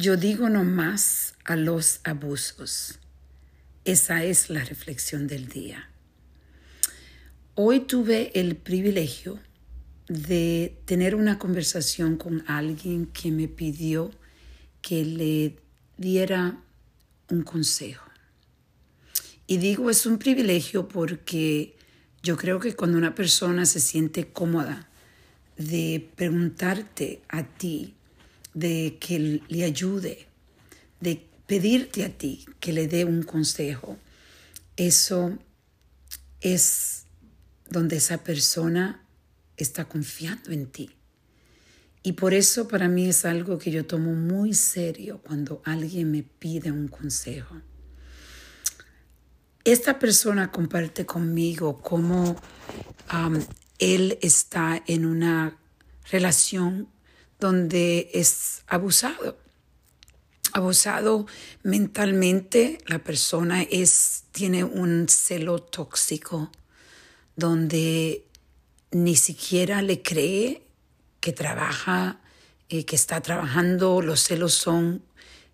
Yo digo no más a los abusos. Esa es la reflexión del día. Hoy tuve el privilegio de tener una conversación con alguien que me pidió que le diera un consejo. Y digo es un privilegio porque yo creo que cuando una persona se siente cómoda de preguntarte a ti, de que le ayude, de pedirte a ti que le dé un consejo, eso es donde esa persona está confiando en ti. Y por eso para mí es algo que yo tomo muy serio cuando alguien me pide un consejo. Esta persona comparte conmigo cómo él está en una relación donde es abusado. Abusado mentalmente, la persona es, tiene un celo tóxico donde ni siquiera le cree que trabaja, eh, que está trabajando, los celos son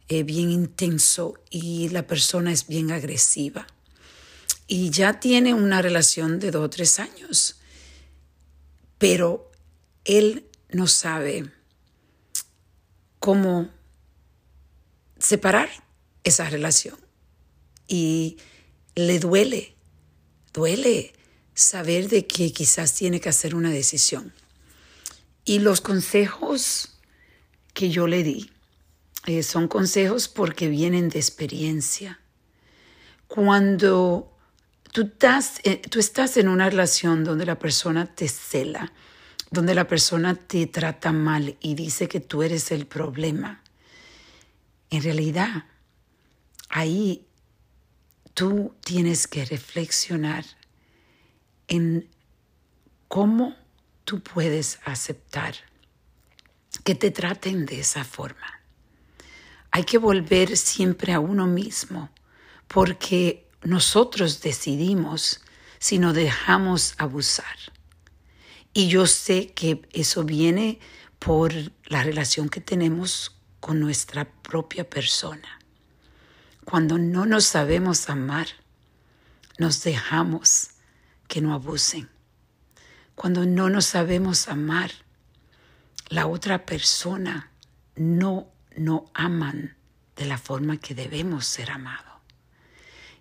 eh, bien intensos y la persona es bien agresiva. Y ya tiene una relación de dos o tres años, pero él no sabe cómo separar esa relación. Y le duele, duele saber de que quizás tiene que hacer una decisión. Y los consejos que yo le di eh, son consejos porque vienen de experiencia. Cuando tú estás, eh, tú estás en una relación donde la persona te cela, donde la persona te trata mal y dice que tú eres el problema, en realidad ahí tú tienes que reflexionar en cómo tú puedes aceptar que te traten de esa forma. Hay que volver siempre a uno mismo porque nosotros decidimos si nos dejamos abusar. Y yo sé que eso viene por la relación que tenemos con nuestra propia persona. Cuando no nos sabemos amar, nos dejamos que no abusen. Cuando no nos sabemos amar, la otra persona no no aman de la forma que debemos ser amados.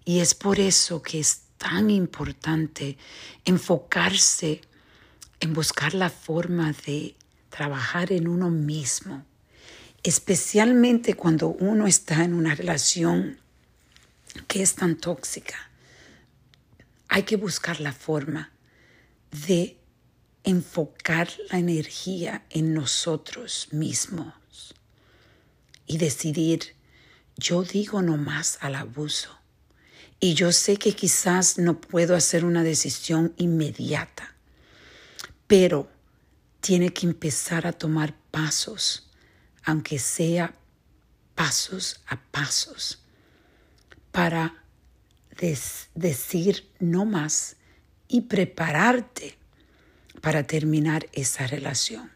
Y es por eso que es tan importante enfocarse en buscar la forma de trabajar en uno mismo, especialmente cuando uno está en una relación que es tan tóxica. Hay que buscar la forma de enfocar la energía en nosotros mismos y decidir, yo digo no más al abuso. Y yo sé que quizás no puedo hacer una decisión inmediata, pero tiene que empezar a tomar pasos, aunque sea pasos a pasos, para decir no más y prepararte para terminar esa relación.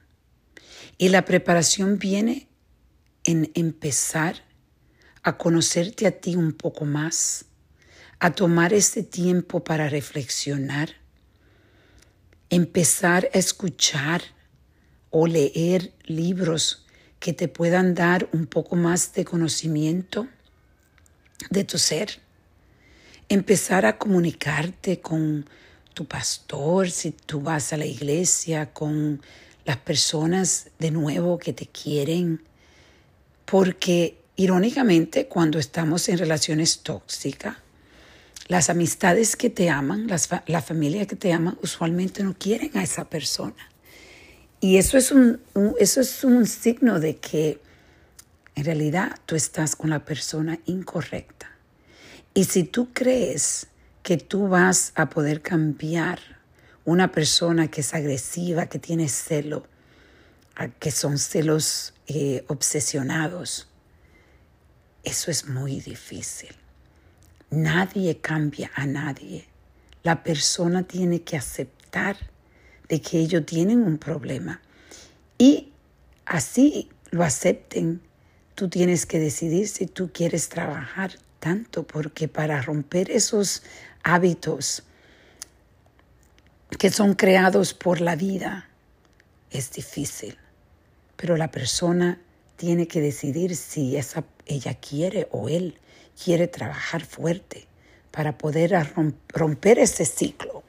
Y la preparación viene en empezar a conocerte a ti un poco más, a tomar este tiempo para reflexionar, empezar a escuchar o leer libros que te puedan dar un poco más de conocimiento de tu ser. Empezar a comunicarte con tu pastor, si tú vas a la iglesia, con las personas de nuevo que te quieren, porque irónicamente cuando estamos en relaciones tóxicas, las amistades que te aman, la familia que te ama, usualmente no quieren a esa persona. Y eso es un, eso es un signo de que en realidad tú estás con la persona incorrecta. Y si tú crees que tú vas a poder cambiar una persona que es agresiva, que tiene celo, que son celos eh, obsesionados, eso es muy difícil. Nadie cambia a nadie. La persona tiene que aceptar de que ellos tienen un problema y así lo acepten tú tienes que decidir si tú quieres trabajar tanto, porque para romper esos hábitos que son creados por la vida es difícil. Pero la persona tiene que decidir si esa, ella quiere o él quiere trabajar fuerte para poder romper ese ciclo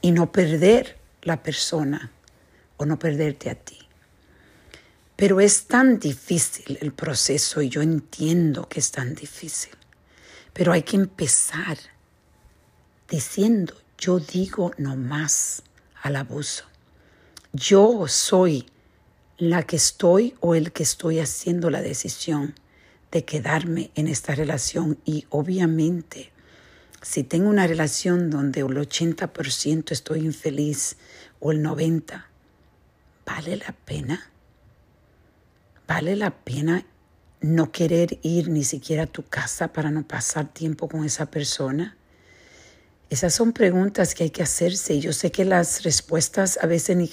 y no perder la persona o no perderte a ti. Pero es tan difícil el proceso y yo entiendo que es tan difícil. Pero hay que empezar diciendo, yo digo no más al abuso. Yo soy la que estoy o el que estoy haciendo la decisión de quedarme en esta relación y obviamente si tengo una relación donde el 80% estoy infeliz o el 90%, ¿vale la pena? ¿Vale la pena no querer ir ni siquiera a tu casa para no pasar tiempo con esa persona? Esas son preguntas que hay que hacerse y yo sé que las respuestas a veces ni,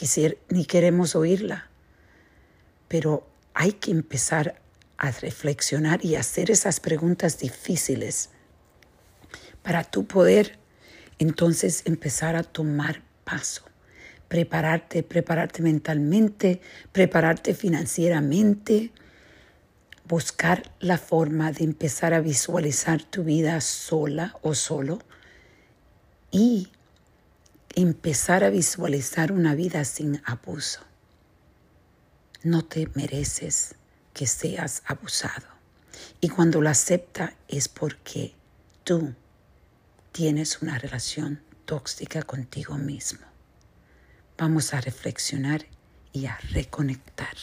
ni queremos oírla, pero hay que empezar a reflexionar y hacer esas preguntas difíciles para tú poder entonces empezar a tomar paso, prepararte, prepararte mentalmente, prepararte financieramente, buscar la forma de empezar a visualizar tu vida sola o solo y empezar a visualizar una vida sin abuso. No te mereces que seas abusado. Y cuando lo acepta es porque tú tienes una relación tóxica contigo mismo. Vamos a reflexionar y a reconectar.